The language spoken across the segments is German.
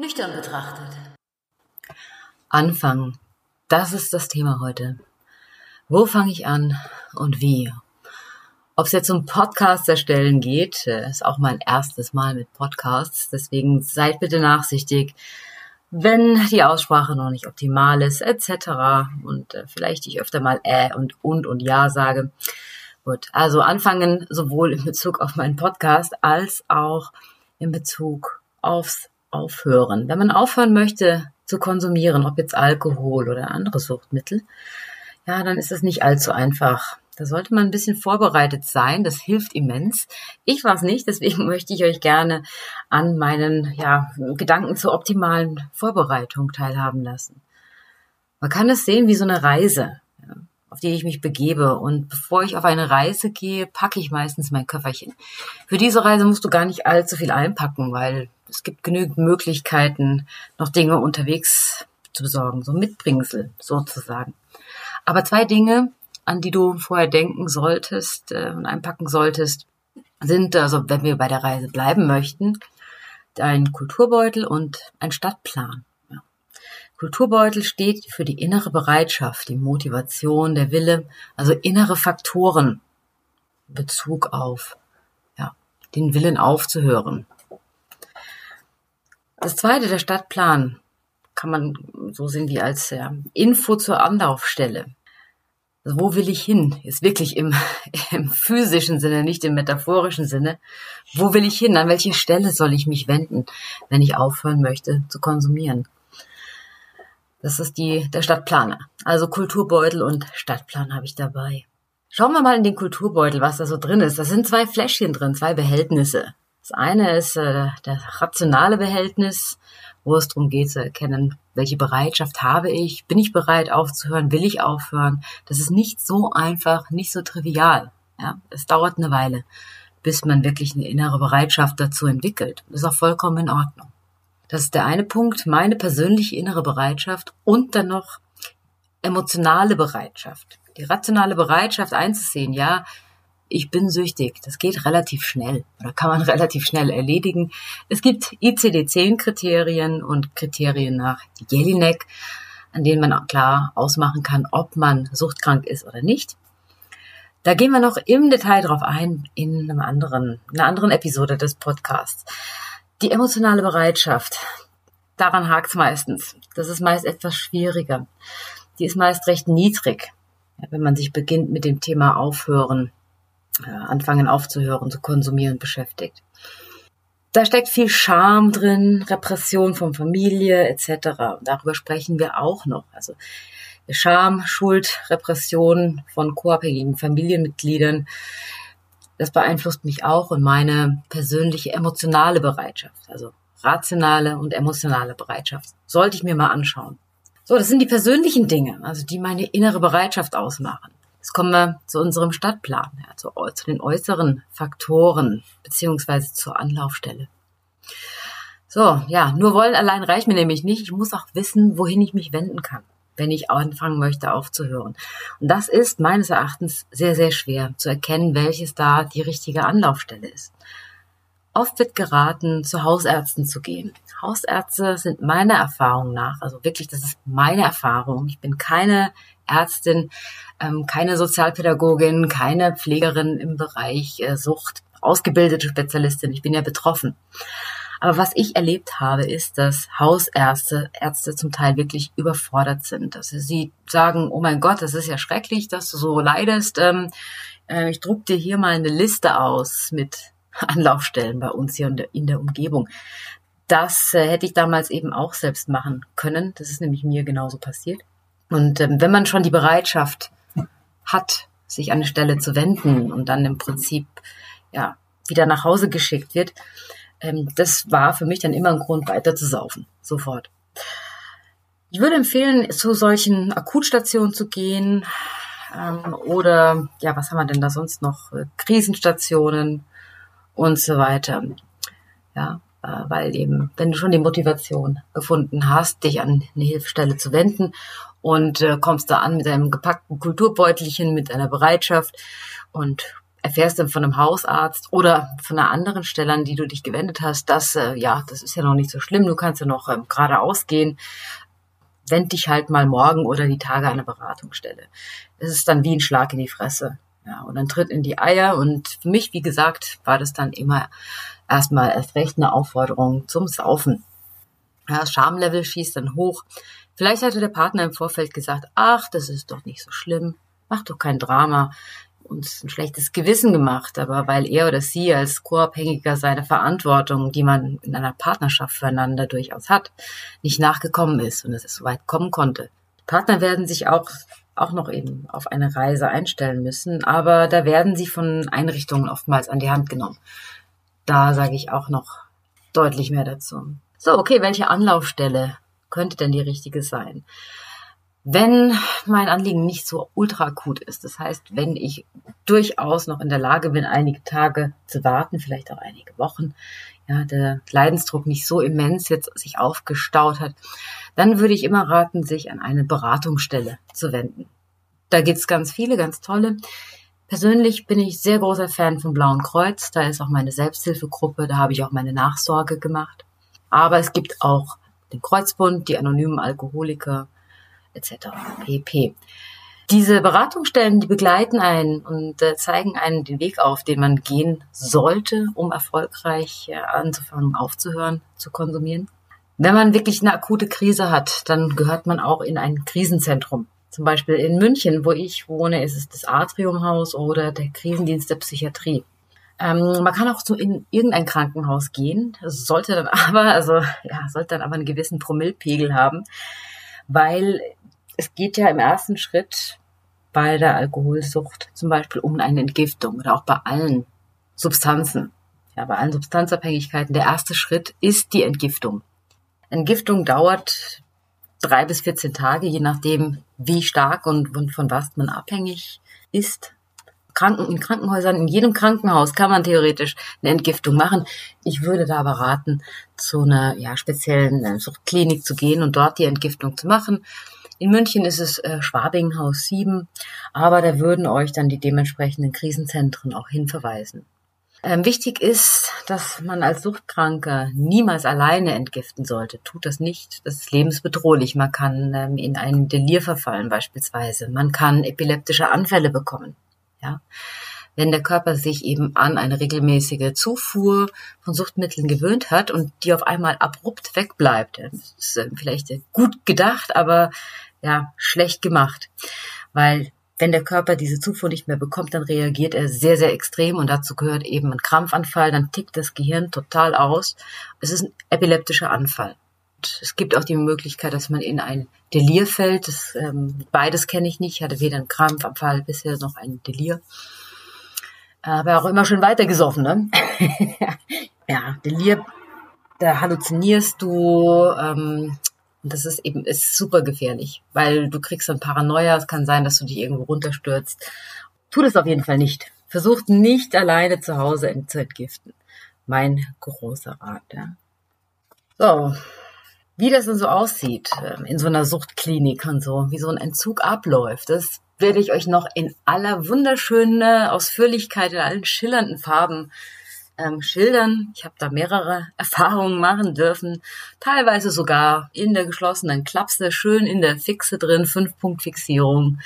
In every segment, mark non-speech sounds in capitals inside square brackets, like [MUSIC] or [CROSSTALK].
Nüchtern betrachtet. Anfangen. Das ist das Thema heute. Wo fange ich an und wie? Ob es jetzt um Podcast erstellen geht, äh, ist auch mein erstes Mal mit Podcasts. Deswegen seid bitte nachsichtig, wenn die Aussprache noch nicht optimal ist, etc. Und äh, vielleicht ich öfter mal äh und und und ja sage. Gut, also anfangen sowohl in Bezug auf meinen Podcast als auch in Bezug aufs Aufhören. Wenn man aufhören möchte zu konsumieren, ob jetzt Alkohol oder andere Suchtmittel, ja, dann ist es nicht allzu einfach. Da sollte man ein bisschen vorbereitet sein. Das hilft immens. Ich war es nicht, deswegen [LAUGHS] möchte ich euch gerne an meinen ja, Gedanken zur optimalen Vorbereitung teilhaben lassen. Man kann es sehen wie so eine Reise auf die ich mich begebe. Und bevor ich auf eine Reise gehe, packe ich meistens mein Köfferchen. Für diese Reise musst du gar nicht allzu viel einpacken, weil es gibt genügend Möglichkeiten, noch Dinge unterwegs zu besorgen, so Mitbringsel sozusagen. Aber zwei Dinge, an die du vorher denken solltest äh, und einpacken solltest, sind, also wenn wir bei der Reise bleiben möchten, ein Kulturbeutel und ein Stadtplan. Kulturbeutel steht für die innere Bereitschaft, die Motivation, der Wille, also innere Faktoren in Bezug auf ja, den Willen aufzuhören. Das zweite, der Stadtplan, kann man so sehen wie als ja, Info zur Anlaufstelle. Also wo will ich hin? Ist wirklich im, [LAUGHS] im physischen Sinne, nicht im metaphorischen Sinne. Wo will ich hin? An welche Stelle soll ich mich wenden, wenn ich aufhören möchte zu konsumieren? Das ist die, der Stadtplaner. Also Kulturbeutel und Stadtplan habe ich dabei. Schauen wir mal in den Kulturbeutel, was da so drin ist. Da sind zwei Fläschchen drin, zwei Behältnisse. Das eine ist äh, das rationale Behältnis, wo es darum geht zu erkennen, welche Bereitschaft habe ich, bin ich bereit aufzuhören, will ich aufhören. Das ist nicht so einfach, nicht so trivial. Ja, es dauert eine Weile, bis man wirklich eine innere Bereitschaft dazu entwickelt. Das ist auch vollkommen in Ordnung. Das ist der eine Punkt, meine persönliche innere Bereitschaft und dann noch emotionale Bereitschaft. Die rationale Bereitschaft einzusehen, ja, ich bin süchtig. Das geht relativ schnell oder kann man [LAUGHS] relativ schnell erledigen. Es gibt ICD-10-Kriterien und Kriterien nach Jelinek, an denen man auch klar ausmachen kann, ob man suchtkrank ist oder nicht. Da gehen wir noch im Detail drauf ein in einem anderen, einer anderen Episode des Podcasts. Die emotionale Bereitschaft, daran hakt es meistens. Das ist meist etwas schwieriger. Die ist meist recht niedrig, wenn man sich beginnt mit dem Thema Aufhören, äh, anfangen aufzuhören, zu konsumieren beschäftigt. Da steckt viel Scham drin, Repression von Familie etc. Darüber sprechen wir auch noch. Also Scham, Schuld, Repression von co-abhängigen Familienmitgliedern das beeinflusst mich auch und meine persönliche emotionale Bereitschaft, also rationale und emotionale Bereitschaft. Sollte ich mir mal anschauen. So, das sind die persönlichen Dinge, also die meine innere Bereitschaft ausmachen. Jetzt kommen wir zu unserem Stadtplan, ja, zu, zu den äußeren Faktoren beziehungsweise zur Anlaufstelle. So, ja, nur wollen allein reicht mir nämlich nicht. Ich muss auch wissen, wohin ich mich wenden kann wenn ich anfangen möchte aufzuhören. Und das ist meines Erachtens sehr, sehr schwer zu erkennen, welches da die richtige Anlaufstelle ist. Oft wird geraten, zu Hausärzten zu gehen. Hausärzte sind meiner Erfahrung nach, also wirklich, das ist meine Erfahrung. Ich bin keine Ärztin, ähm, keine Sozialpädagogin, keine Pflegerin im Bereich äh, Sucht, ausgebildete Spezialistin. Ich bin ja betroffen. Aber was ich erlebt habe, ist, dass Hausärzte, Ärzte zum Teil wirklich überfordert sind. Also sie sagen, oh mein Gott, das ist ja schrecklich, dass du so leidest. Ähm, äh, ich druck dir hier mal eine Liste aus mit Anlaufstellen bei uns hier in der, Umgebung. Das äh, hätte ich damals eben auch selbst machen können. Das ist nämlich mir genauso passiert. Und ähm, wenn man schon die Bereitschaft hat, sich an eine Stelle zu wenden und dann im Prinzip ja wieder nach Hause geschickt wird, ähm, das war für mich dann immer ein Grund, weiter zu saufen. Sofort. Ich würde empfehlen, zu solchen Akutstationen zu gehen. Ähm, oder, ja, was haben wir denn da sonst noch? Äh, Krisenstationen und so weiter. Ja, äh, weil eben, wenn du schon die Motivation gefunden hast, dich an eine Hilfsstelle zu wenden und äh, kommst da an mit einem gepackten Kulturbeutelchen, mit einer Bereitschaft und erfährst dann von einem Hausarzt oder von einer anderen Stelle, an die du dich gewendet hast, dass, äh, ja, das ist ja noch nicht so schlimm, du kannst ja noch ähm, geradeaus gehen, wend dich halt mal morgen oder die Tage an eine Beratungsstelle. Es ist dann wie ein Schlag in die Fresse. Ja, und dann tritt in die Eier und für mich, wie gesagt, war das dann immer erstmal erst recht eine Aufforderung zum Saufen. Ja, das Schamlevel schießt dann hoch. Vielleicht hatte der Partner im Vorfeld gesagt, ach, das ist doch nicht so schlimm, mach doch kein Drama uns ein schlechtes Gewissen gemacht, aber weil er oder sie als Co-Abhängiger seine Verantwortung, die man in einer Partnerschaft füreinander durchaus hat, nicht nachgekommen ist und es so weit kommen konnte. Partner werden sich auch auch noch eben auf eine Reise einstellen müssen, aber da werden sie von Einrichtungen oftmals an die Hand genommen. Da sage ich auch noch deutlich mehr dazu. So, okay, welche Anlaufstelle könnte denn die richtige sein? Wenn mein Anliegen nicht so ultra akut ist, das heißt, wenn ich durchaus noch in der Lage bin, einige Tage zu warten, vielleicht auch einige Wochen, ja, der Leidensdruck nicht so immens jetzt sich aufgestaut hat, dann würde ich immer raten, sich an eine Beratungsstelle zu wenden. Da gibt's ganz viele, ganz tolle. Persönlich bin ich sehr großer Fan vom Blauen Kreuz. Da ist auch meine Selbsthilfegruppe, da habe ich auch meine Nachsorge gemacht. Aber es gibt auch den Kreuzbund, die anonymen Alkoholiker, etc. pp. Diese Beratungsstellen, die begleiten einen und äh, zeigen einen den Weg auf, den man gehen sollte, um erfolgreich äh, anzufangen, aufzuhören zu konsumieren. Wenn man wirklich eine akute Krise hat, dann gehört man auch in ein Krisenzentrum. Zum Beispiel in München, wo ich wohne, ist es das Atriumhaus oder der Krisendienst der Psychiatrie. Ähm, man kann auch so in irgendein Krankenhaus gehen, sollte dann [LAUGHS] aber, also ja, sollte dann aber einen gewissen Promillpegel haben, weil es geht ja im ersten Schritt bei der Alkoholsucht zum Beispiel um eine Entgiftung oder auch bei allen Substanzen. Ja, bei allen Substanzabhängigkeiten. Der erste Schritt ist die Entgiftung. Entgiftung dauert drei bis 14 Tage, je nachdem, wie stark und, von was man abhängig ist. Kranken, in Krankenhäusern, in jedem Krankenhaus kann man theoretisch eine Entgiftung machen. Ich würde da aber raten, zu einer ja, speziellen äh, Suchtklinik zu gehen und dort die Entgiftung zu machen. In München ist es äh, Schwabinghaus 7, aber da würden euch dann die dementsprechenden Krisenzentren auch hinverweisen. Ähm, wichtig ist, dass man als Suchtkranker niemals alleine entgiften sollte. Tut das nicht. Das ist lebensbedrohlich. Man kann ähm, in einen Delir verfallen beispielsweise. Man kann epileptische Anfälle bekommen. Ja. Wenn der Körper sich eben an eine regelmäßige Zufuhr von Suchtmitteln gewöhnt hat und die auf einmal abrupt wegbleibt, das ist äh, vielleicht gut gedacht, aber ja, schlecht gemacht. Weil wenn der Körper diese Zufuhr nicht mehr bekommt, dann reagiert er sehr, sehr extrem und dazu gehört eben ein Krampfanfall, dann tickt das Gehirn total aus. Es ist ein epileptischer Anfall. Und es gibt auch die Möglichkeit, dass man in ein Delir fällt. Das, ähm, beides kenne ich nicht. Ich hatte weder einen Krampfanfall bisher noch einen Delir. Aber auch immer schön weitergesoffen, ne? [LAUGHS] ja, Delir, da halluzinierst du, ähm, und das ist eben ist super gefährlich, weil du kriegst dann Paranoia. Es kann sein, dass du dich irgendwo runterstürzt. Tu das auf jeden Fall nicht. Versucht nicht alleine zu Hause zu entgiften. Mein großer Rat. Ja. So, wie das dann so aussieht ähm, in so einer Suchtklinik und so, wie so ein Entzug abläuft, das werde ich euch noch in aller wunderschönen Ausführlichkeit, in allen schillernden Farben ähm, schildern. Ich habe da mehrere [LAUGHS] Erfahrungen machen dürfen, teilweise sogar in der geschlossenen Klapse, schön in der Fixe drin, Fünf-Punkt-Fixierung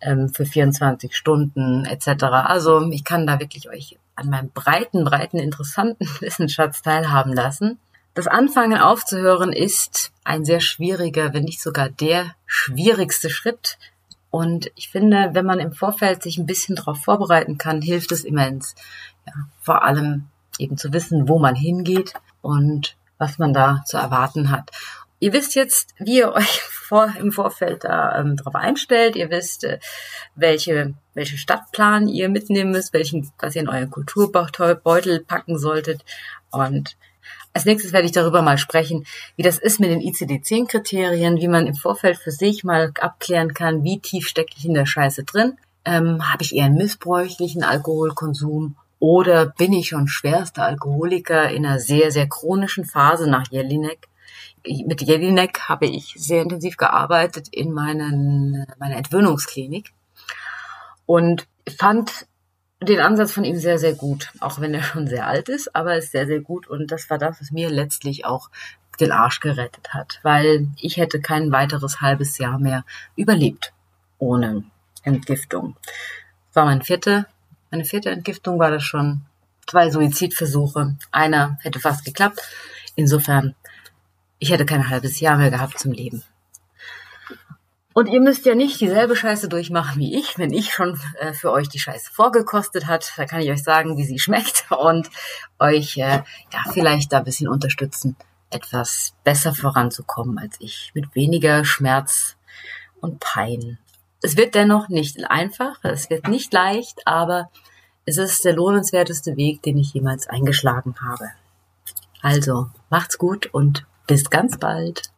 ähm, für 24 Stunden etc. Also ich kann da wirklich euch an meinem breiten, breiten, interessanten [LAUGHS] Wissensschatz teilhaben lassen. Das Anfangen aufzuhören ist ein sehr schwieriger, wenn nicht sogar der schwierigste Schritt. Und ich finde, wenn man im Vorfeld sich ein bisschen darauf vorbereiten kann, hilft es immens ja, vor allem eben zu wissen, wo man hingeht und was man da zu erwarten hat. Ihr wisst jetzt, wie ihr [LAUGHS] euch vor, im Vorfeld da ähm, darauf einstellt. Ihr wisst, äh, welche, welche Stadtplan ihr mitnehmen müsst, welchen, was ihr in euren Kulturbeutel packen solltet. Und als nächstes werde ich darüber mal sprechen, wie das ist mit den ICD-10-Kriterien, wie man im Vorfeld für sich mal abklären kann, wie tief stecke ich in der Scheiße drin. Ähm, Habe ich eher einen missbräuchlichen Alkoholkonsum oder bin ich schon schwerster Alkoholiker in einer sehr, sehr chronischen Phase nach Jelinek? Mit Jelinek habe ich sehr intensiv gearbeitet in meinen, meiner Entwöhnungsklinik und fand den Ansatz von ihm sehr, sehr gut, auch wenn er schon sehr alt ist, aber ist sehr, sehr gut und das war das, was mir letztlich auch den Arsch gerettet hat, weil ich hätte kein weiteres halbes Jahr mehr überlebt ohne Entgiftung. Das war mein vierte, meine vierte Entgiftung war das schon. Zwei Suizidversuche, einer hätte fast geklappt. Insofern, ich hätte kein halbes Jahr mehr gehabt zum Leben. Und ihr müsst ja nicht dieselbe Scheiße durchmachen wie ich. Wenn ich schon äh, für euch die Scheiße vorgekostet hat, da kann ich euch sagen, wie sie schmeckt [LAUGHS] und euch äh, ja vielleicht da ein bisschen unterstützen, etwas besser voranzukommen als ich, mit weniger Schmerz und Pein. Es wird dennoch nicht einfach, es wird nicht leicht, aber es ist der lohnenswerteste Weg, den ich jemals eingeschlagen habe. Also, macht's gut und bis ganz bald.